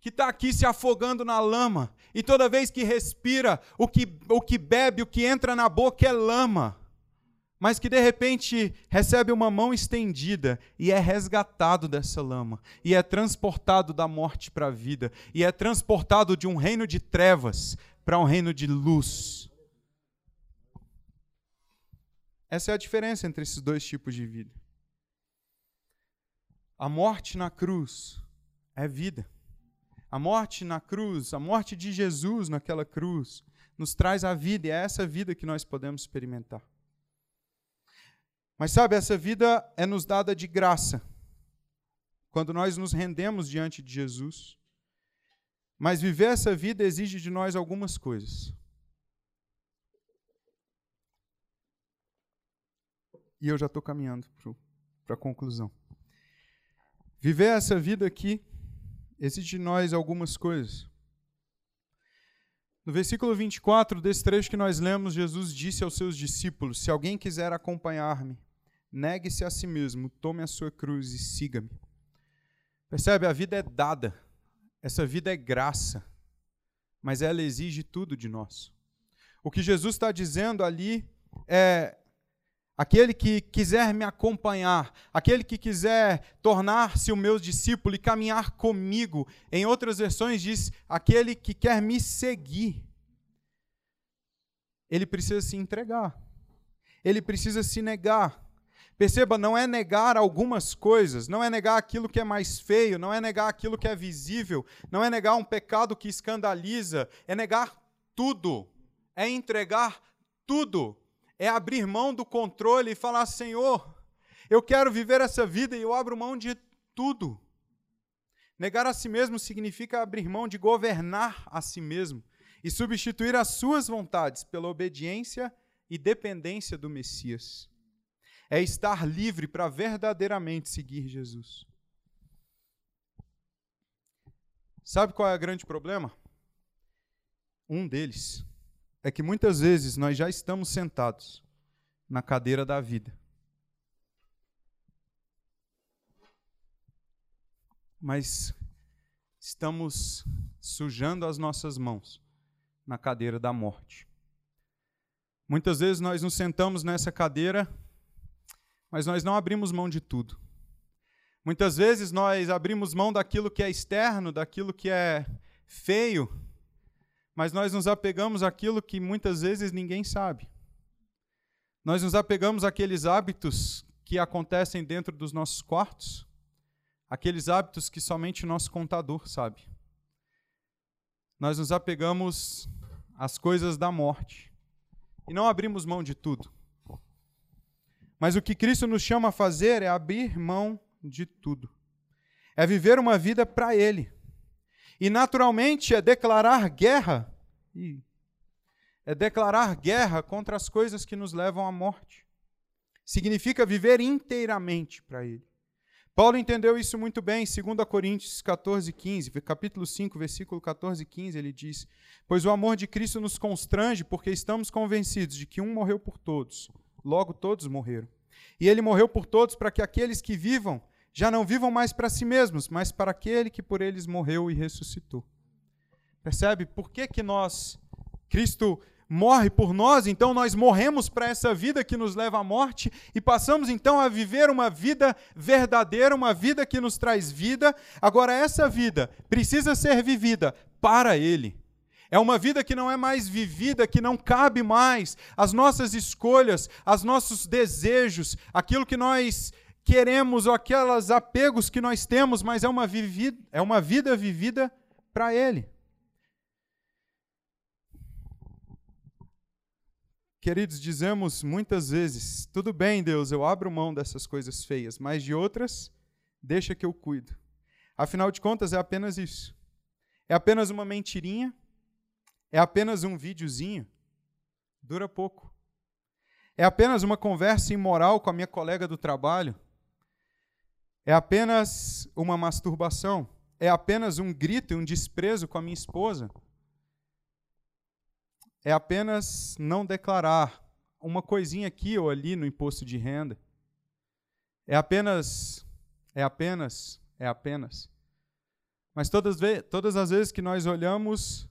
que está aqui se afogando na lama. E toda vez que respira, o que, o que bebe, o que entra na boca é lama mas que de repente recebe uma mão estendida e é resgatado dessa lama, e é transportado da morte para a vida, e é transportado de um reino de trevas para um reino de luz. Essa é a diferença entre esses dois tipos de vida. A morte na cruz é vida. A morte na cruz, a morte de Jesus naquela cruz, nos traz a vida, e é essa vida que nós podemos experimentar. Mas sabe, essa vida é nos dada de graça, quando nós nos rendemos diante de Jesus. Mas viver essa vida exige de nós algumas coisas. E eu já estou caminhando para a conclusão. Viver essa vida aqui exige de nós algumas coisas. No versículo 24 desse trecho que nós lemos, Jesus disse aos seus discípulos: Se alguém quiser acompanhar-me, Negue-se a si mesmo, tome a sua cruz e siga-me. Percebe? A vida é dada, essa vida é graça, mas ela exige tudo de nós. O que Jesus está dizendo ali é: aquele que quiser me acompanhar, aquele que quiser tornar-se o meu discípulo e caminhar comigo, em outras versões diz: aquele que quer me seguir, ele precisa se entregar, ele precisa se negar. Perceba, não é negar algumas coisas, não é negar aquilo que é mais feio, não é negar aquilo que é visível, não é negar um pecado que escandaliza, é negar tudo, é entregar tudo, é abrir mão do controle e falar: Senhor, eu quero viver essa vida e eu abro mão de tudo. Negar a si mesmo significa abrir mão de governar a si mesmo e substituir as suas vontades pela obediência e dependência do Messias é estar livre para verdadeiramente seguir Jesus. Sabe qual é o grande problema? Um deles é que muitas vezes nós já estamos sentados na cadeira da vida. Mas estamos sujando as nossas mãos na cadeira da morte. Muitas vezes nós nos sentamos nessa cadeira mas nós não abrimos mão de tudo. Muitas vezes nós abrimos mão daquilo que é externo, daquilo que é feio, mas nós nos apegamos àquilo que muitas vezes ninguém sabe. Nós nos apegamos àqueles hábitos que acontecem dentro dos nossos quartos, aqueles hábitos que somente o nosso contador sabe. Nós nos apegamos às coisas da morte e não abrimos mão de tudo. Mas o que Cristo nos chama a fazer é abrir mão de tudo. É viver uma vida para Ele. E naturalmente é declarar guerra. É declarar guerra contra as coisas que nos levam à morte. Significa viver inteiramente para Ele. Paulo entendeu isso muito bem em 2 Coríntios 14, 15, capítulo 5, versículo 14 e 15, ele diz: Pois o amor de Cristo nos constrange, porque estamos convencidos de que um morreu por todos, logo todos morreram. E ele morreu por todos para que aqueles que vivam já não vivam mais para si mesmos, mas para aquele que por eles morreu e ressuscitou. Percebe? Por que, que nós, Cristo morre por nós, então nós morremos para essa vida que nos leva à morte e passamos então a viver uma vida verdadeira, uma vida que nos traz vida. Agora, essa vida precisa ser vivida para Ele. É uma vida que não é mais vivida, que não cabe mais as nossas escolhas, os nossos desejos, aquilo que nós queremos ou aqueles apegos que nós temos, mas é uma, vivida, é uma vida vivida para Ele. Queridos, dizemos muitas vezes: tudo bem, Deus, eu abro mão dessas coisas feias, mas de outras, deixa que eu cuido. Afinal de contas, é apenas isso. É apenas uma mentirinha é apenas um videozinho, dura pouco. É apenas uma conversa imoral com a minha colega do trabalho? É apenas uma masturbação? É apenas um grito e um desprezo com a minha esposa? É apenas não declarar uma coisinha aqui ou ali no imposto de renda? É apenas, é apenas, é apenas. Mas todas, todas as vezes que nós olhamos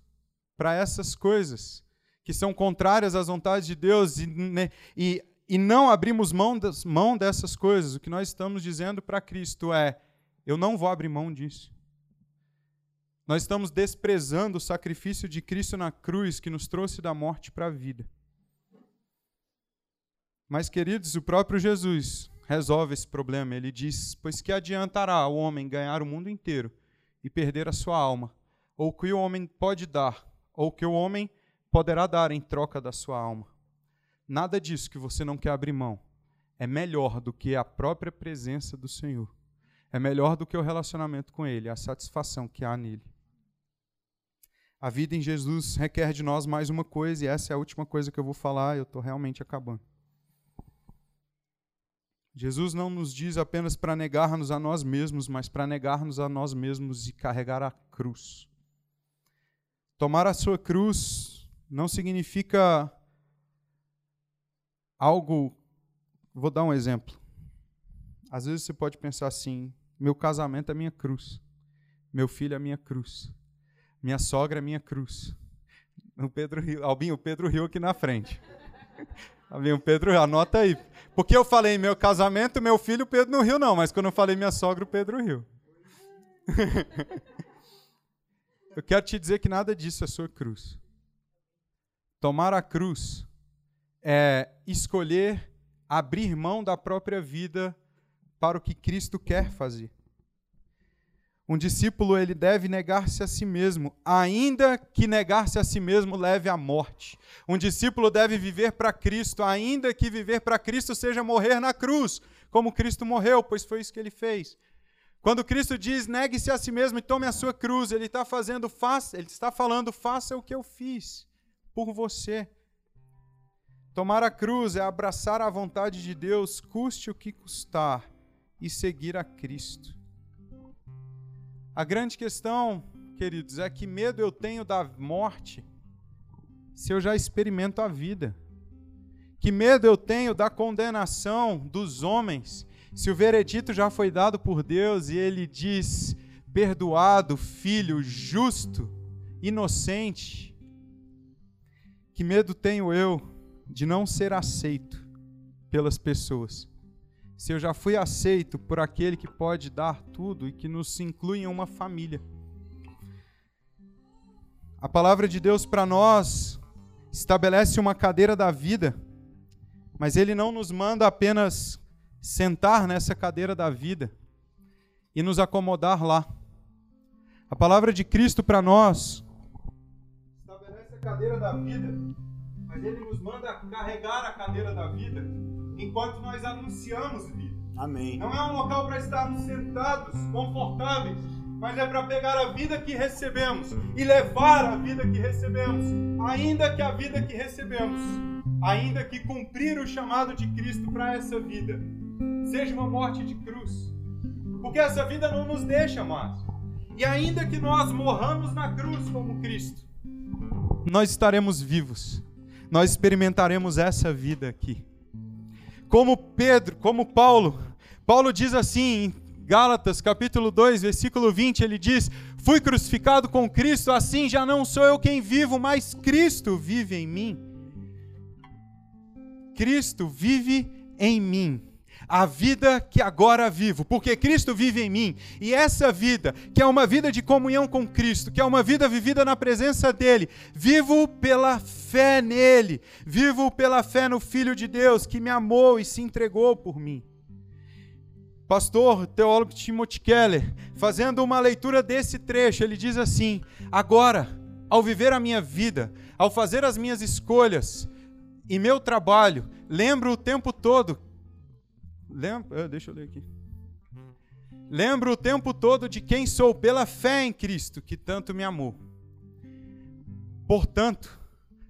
para essas coisas que são contrárias às vontades de Deus e, né, e, e não abrimos mão, das, mão dessas coisas, o que nós estamos dizendo para Cristo é: eu não vou abrir mão disso. Nós estamos desprezando o sacrifício de Cristo na cruz que nos trouxe da morte para a vida. Mas, queridos, o próprio Jesus resolve esse problema. Ele diz: Pois que adiantará o homem ganhar o mundo inteiro e perder a sua alma? Ou o que o homem pode dar, ou o que o homem poderá dar em troca da sua alma? Nada disso que você não quer abrir mão é melhor do que a própria presença do Senhor. É melhor do que o relacionamento com Ele, a satisfação que há nele. A vida em Jesus requer de nós mais uma coisa, e essa é a última coisa que eu vou falar, eu estou realmente acabando. Jesus não nos diz apenas para negar-nos a nós mesmos, mas para negar-nos a nós mesmos e carregar a cruz. Tomar a sua cruz não significa algo. Vou dar um exemplo. Às vezes você pode pensar assim: meu casamento é minha cruz, meu filho é minha cruz, minha sogra é minha cruz. O Pedro Rio, Albinho, o Pedro Rio aqui na frente. Albinho, o Pedro, anota aí. Porque eu falei meu casamento, meu filho, o Pedro não riu, não. Mas quando eu falei minha sogra, o Pedro riu. eu quero te dizer que nada disso é sua cruz. Tomar a cruz é escolher abrir mão da própria vida para o que Cristo quer fazer. Um discípulo ele deve negar-se a si mesmo, ainda que negar-se a si mesmo leve à morte. Um discípulo deve viver para Cristo, ainda que viver para Cristo seja morrer na cruz, como Cristo morreu, pois foi isso que ele fez. Quando Cristo diz negue-se a si mesmo e tome a sua cruz, ele está fazendo, faça, ele está falando, faça o que eu fiz por você. Tomar a cruz é abraçar a vontade de Deus, custe o que custar, e seguir a Cristo. A grande questão, queridos, é que medo eu tenho da morte se eu já experimento a vida. Que medo eu tenho da condenação dos homens se o veredito já foi dado por Deus e ele diz: perdoado, filho, justo, inocente. Que medo tenho eu de não ser aceito pelas pessoas se eu já fui aceito por aquele que pode dar tudo e que nos inclui em uma família. A palavra de Deus para nós estabelece uma cadeira da vida, mas ele não nos manda apenas sentar nessa cadeira da vida e nos acomodar lá. A palavra de Cristo para nós estabelece a cadeira da vida, mas ele nos manda carregar a cadeira da vida enquanto nós anunciamos vida. Amém. Não é um local para estarmos sentados, confortáveis, mas é para pegar a vida que recebemos e levar a vida que recebemos, ainda que a vida que recebemos, ainda que cumprir o chamado de Cristo para essa vida, seja uma morte de cruz. Porque essa vida não nos deixa mais. E ainda que nós morramos na cruz como Cristo, nós estaremos vivos. Nós experimentaremos essa vida aqui. Como Pedro, como Paulo. Paulo diz assim em Gálatas, capítulo 2, versículo 20, ele diz: Fui crucificado com Cristo, assim já não sou eu quem vivo, mas Cristo vive em mim. Cristo vive em mim a vida que agora vivo, porque Cristo vive em mim. E essa vida, que é uma vida de comunhão com Cristo, que é uma vida vivida na presença dele, vivo pela fé nele, vivo pela fé no Filho de Deus que me amou e se entregou por mim. Pastor, teólogo Timothy Keller, fazendo uma leitura desse trecho, ele diz assim: Agora, ao viver a minha vida, ao fazer as minhas escolhas e meu trabalho, lembro o tempo todo Ah, deixa eu ler aqui. Lembro o tempo todo de quem sou pela fé em Cristo, que tanto me amou. Portanto,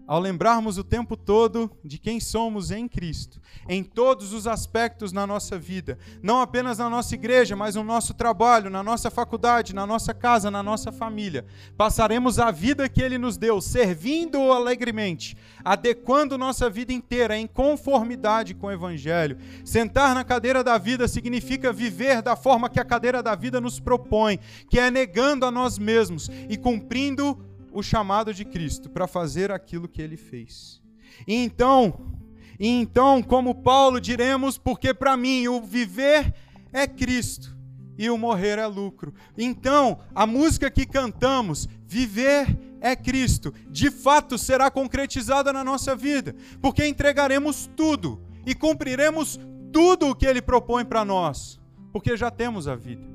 ao lembrarmos o tempo todo de quem somos em Cristo, em todos os aspectos na nossa vida, não apenas na nossa igreja, mas no nosso trabalho, na nossa faculdade, na nossa casa, na nossa família, passaremos a vida que Ele nos deu, servindo-o alegremente, adequando nossa vida inteira em conformidade com o Evangelho. Sentar na cadeira da vida significa viver da forma que a cadeira da vida nos propõe, que é negando a nós mesmos e cumprindo o chamado de Cristo para fazer aquilo que ele fez. E então, e então, como Paulo diremos, porque para mim o viver é Cristo e o morrer é lucro. Então, a música que cantamos, viver é Cristo, de fato será concretizada na nossa vida, porque entregaremos tudo e cumpriremos tudo o que ele propõe para nós, porque já temos a vida.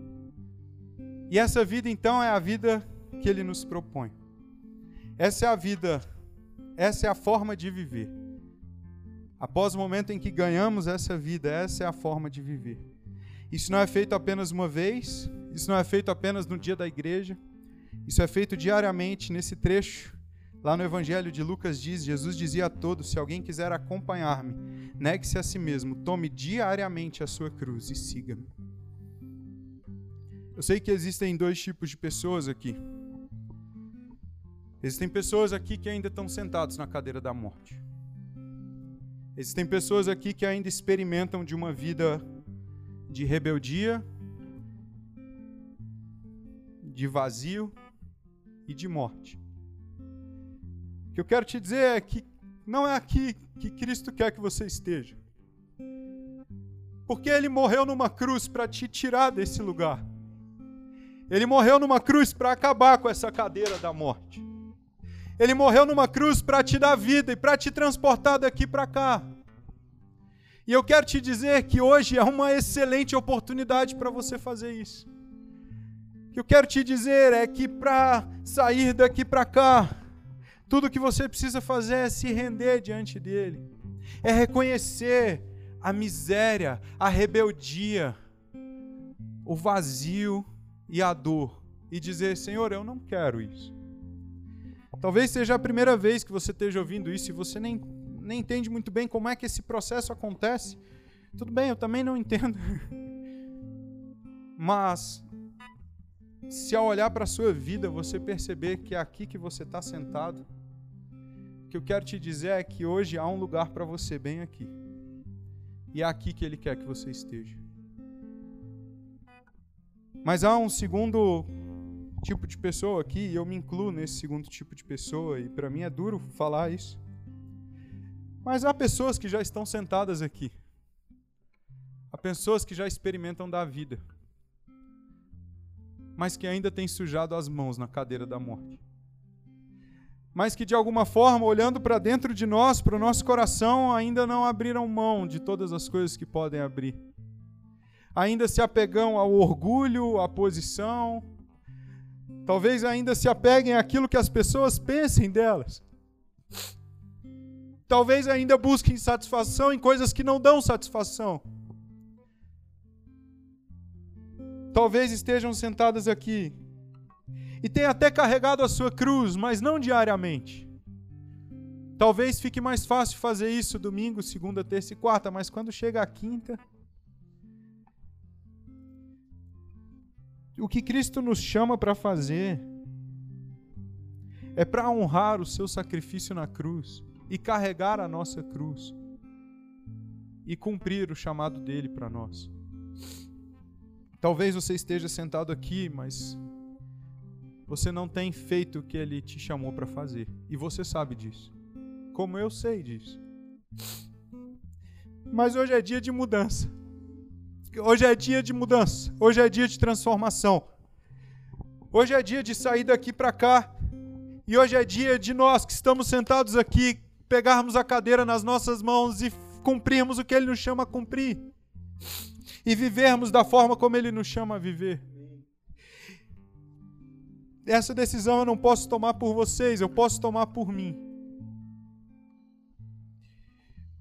E essa vida então é a vida que ele nos propõe. Essa é a vida, essa é a forma de viver. Após o momento em que ganhamos essa vida, essa é a forma de viver. Isso não é feito apenas uma vez, isso não é feito apenas no dia da igreja, isso é feito diariamente nesse trecho. Lá no Evangelho de Lucas diz: Jesus dizia a todos: Se alguém quiser acompanhar-me, negue-se a si mesmo, tome diariamente a sua cruz e siga-me. Eu sei que existem dois tipos de pessoas aqui. Existem pessoas aqui que ainda estão sentados na cadeira da morte. Existem pessoas aqui que ainda experimentam de uma vida de rebeldia, de vazio e de morte. O que eu quero te dizer é que não é aqui que Cristo quer que você esteja. Porque ele morreu numa cruz para te tirar desse lugar. Ele morreu numa cruz para acabar com essa cadeira da morte. Ele morreu numa cruz para te dar vida e para te transportar daqui para cá. E eu quero te dizer que hoje é uma excelente oportunidade para você fazer isso. O que eu quero te dizer é que para sair daqui para cá, tudo que você precisa fazer é se render diante dele, é reconhecer a miséria, a rebeldia, o vazio e a dor e dizer: Senhor, eu não quero isso. Talvez seja a primeira vez que você esteja ouvindo isso e você nem, nem entende muito bem como é que esse processo acontece. Tudo bem, eu também não entendo. Mas, se ao olhar para a sua vida você perceber que é aqui que você está sentado, o que eu quero te dizer é que hoje há um lugar para você bem aqui. E é aqui que Ele quer que você esteja. Mas há um segundo tipo de pessoa aqui, e eu me incluo nesse segundo tipo de pessoa, e para mim é duro falar isso. Mas há pessoas que já estão sentadas aqui. Há pessoas que já experimentam da vida, mas que ainda têm sujado as mãos na cadeira da morte. Mas que de alguma forma, olhando para dentro de nós, para o nosso coração, ainda não abriram mão de todas as coisas que podem abrir. Ainda se apegam ao orgulho, à posição, Talvez ainda se apeguem àquilo que as pessoas pensem delas. Talvez ainda busquem satisfação em coisas que não dão satisfação. Talvez estejam sentadas aqui e tenham até carregado a sua cruz, mas não diariamente. Talvez fique mais fácil fazer isso domingo, segunda, terça e quarta, mas quando chega a quinta, O que Cristo nos chama para fazer é para honrar o seu sacrifício na cruz e carregar a nossa cruz e cumprir o chamado dele para nós. Talvez você esteja sentado aqui, mas você não tem feito o que ele te chamou para fazer, e você sabe disso, como eu sei disso. Mas hoje é dia de mudança. Hoje é dia de mudança. Hoje é dia de transformação. Hoje é dia de sair daqui para cá. E hoje é dia de nós que estamos sentados aqui pegarmos a cadeira nas nossas mãos e cumprirmos o que Ele nos chama a cumprir. E vivermos da forma como Ele nos chama a viver. Essa decisão eu não posso tomar por vocês, eu posso tomar por mim.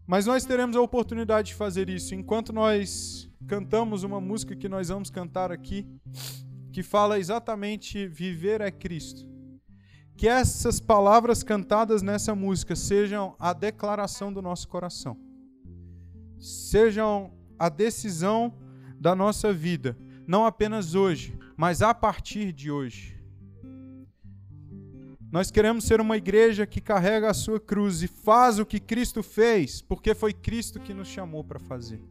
Mas nós teremos a oportunidade de fazer isso enquanto nós cantamos uma música que nós vamos cantar aqui, que fala exatamente viver é Cristo. que essas palavras cantadas nessa música sejam a declaração do nosso coração, sejam a decisão da nossa vida, não apenas hoje, mas a partir de hoje. Nós queremos ser uma igreja que carrega a sua cruz e faz o que Cristo fez, porque foi Cristo que nos chamou para fazer.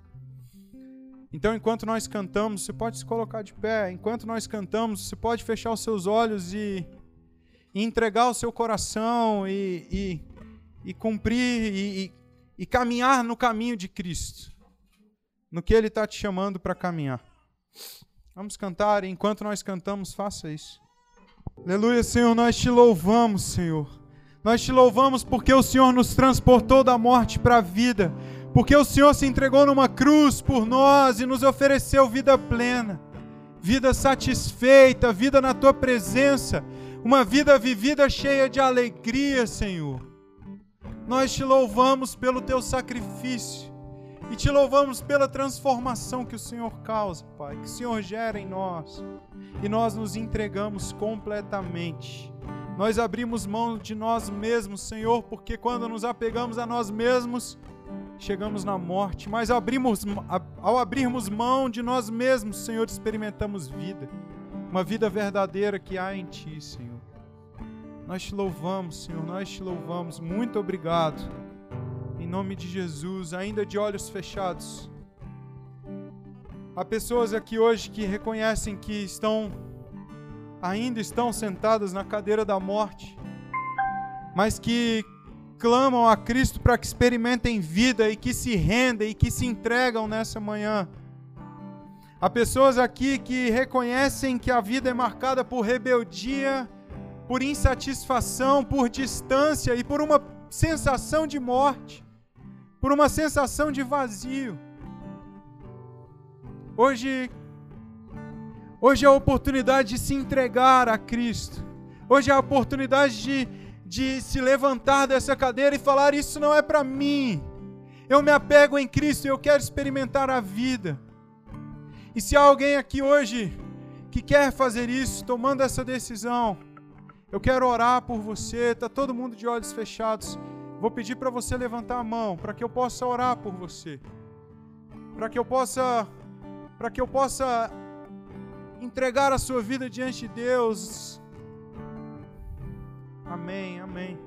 Então, enquanto nós cantamos, você pode se colocar de pé. Enquanto nós cantamos, você pode fechar os seus olhos e, e entregar o seu coração e, e, e cumprir e, e caminhar no caminho de Cristo, no que Ele está te chamando para caminhar. Vamos cantar e enquanto nós cantamos, faça isso. Aleluia, Senhor, nós te louvamos, Senhor. Nós te louvamos porque o Senhor nos transportou da morte para a vida, porque o Senhor se entregou numa cruz por nós e nos ofereceu vida plena, vida satisfeita, vida na tua presença, uma vida vivida cheia de alegria, Senhor. Nós te louvamos pelo teu sacrifício e te louvamos pela transformação que o Senhor causa, Pai, que o Senhor gera em nós e nós nos entregamos completamente. Nós abrimos mão de nós mesmos, Senhor, porque quando nos apegamos a nós mesmos, chegamos na morte, mas abrimos, ao abrirmos mão de nós mesmos, Senhor, experimentamos vida, uma vida verdadeira que há em Ti, Senhor. Nós te louvamos, Senhor, nós te louvamos. Muito obrigado. Nome de Jesus, ainda de olhos fechados. Há pessoas aqui hoje que reconhecem que estão ainda estão sentadas na cadeira da morte, mas que clamam a Cristo para que experimentem vida e que se rendem e que se entregam nessa manhã. Há pessoas aqui que reconhecem que a vida é marcada por rebeldia, por insatisfação, por distância e por uma sensação de morte, por uma sensação de vazio. Hoje, hoje é a oportunidade de se entregar a Cristo. Hoje é a oportunidade de, de se levantar dessa cadeira e falar: Isso não é para mim. Eu me apego em Cristo eu quero experimentar a vida. E se há alguém aqui hoje que quer fazer isso, tomando essa decisão, eu quero orar por você. Está todo mundo de olhos fechados. Vou pedir para você levantar a mão, para que eu possa orar por você. Para que eu possa para que eu possa entregar a sua vida diante de Deus. Amém, amém.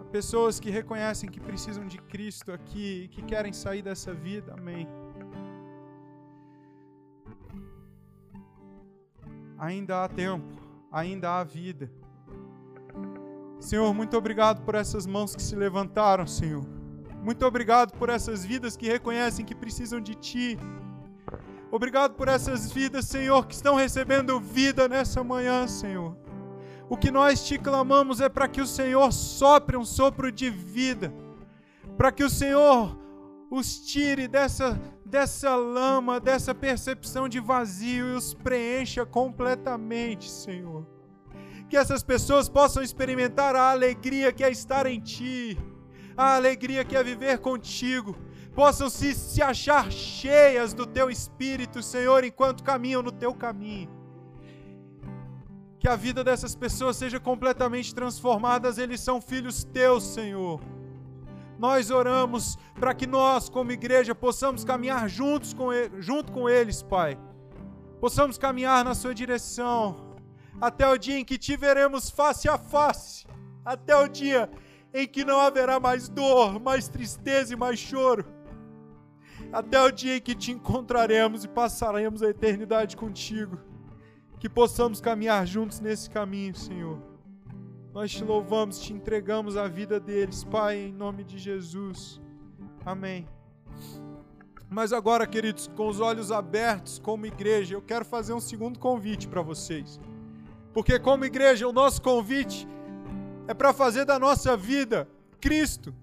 Há pessoas que reconhecem que precisam de Cristo aqui, que querem sair dessa vida. Amém. Ainda há tempo, ainda há vida. Senhor, muito obrigado por essas mãos que se levantaram, Senhor. Muito obrigado por essas vidas que reconhecem que precisam de Ti. Obrigado por essas vidas, Senhor, que estão recebendo vida nessa manhã, Senhor. O que nós te clamamos é para que o Senhor sopre um sopro de vida, para que o Senhor os tire dessa, dessa lama, dessa percepção de vazio e os preencha completamente, Senhor. Que essas pessoas possam experimentar a alegria que é estar em Ti, a alegria que é viver contigo, possam se, se achar cheias do teu espírito, Senhor, enquanto caminham no teu caminho. Que a vida dessas pessoas seja completamente transformada, eles são filhos teus, Senhor. Nós oramos para que nós, como igreja, possamos caminhar juntos com ele, junto com eles, Pai. Possamos caminhar na sua direção até o dia em que te veremos face a face, até o dia em que não haverá mais dor, mais tristeza e mais choro até o dia em que te encontraremos e passaremos a eternidade contigo. Que possamos caminhar juntos nesse caminho, Senhor. Nós te louvamos, te entregamos a vida deles, Pai, em nome de Jesus. Amém. Mas agora, queridos, com os olhos abertos, como igreja, eu quero fazer um segundo convite para vocês. Porque, como igreja, o nosso convite é para fazer da nossa vida Cristo.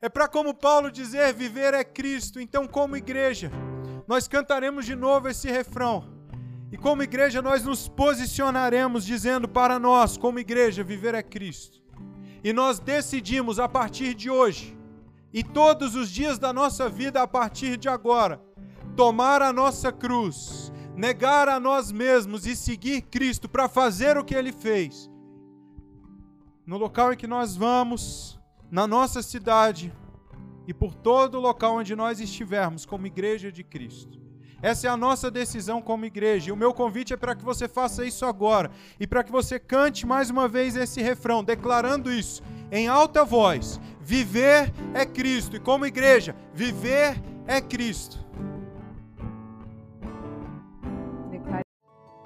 É para, como Paulo dizer, viver é Cristo. Então, como igreja, nós cantaremos de novo esse refrão. E como igreja, nós nos posicionaremos dizendo para nós, como igreja, viver é Cristo. E nós decidimos a partir de hoje e todos os dias da nossa vida a partir de agora, tomar a nossa cruz, negar a nós mesmos e seguir Cristo para fazer o que ele fez no local em que nós vamos, na nossa cidade e por todo local onde nós estivermos como igreja de Cristo. Essa é a nossa decisão como igreja. E o meu convite é para que você faça isso agora e para que você cante mais uma vez esse refrão, declarando isso em alta voz: Viver é Cristo. E como igreja, viver é Cristo.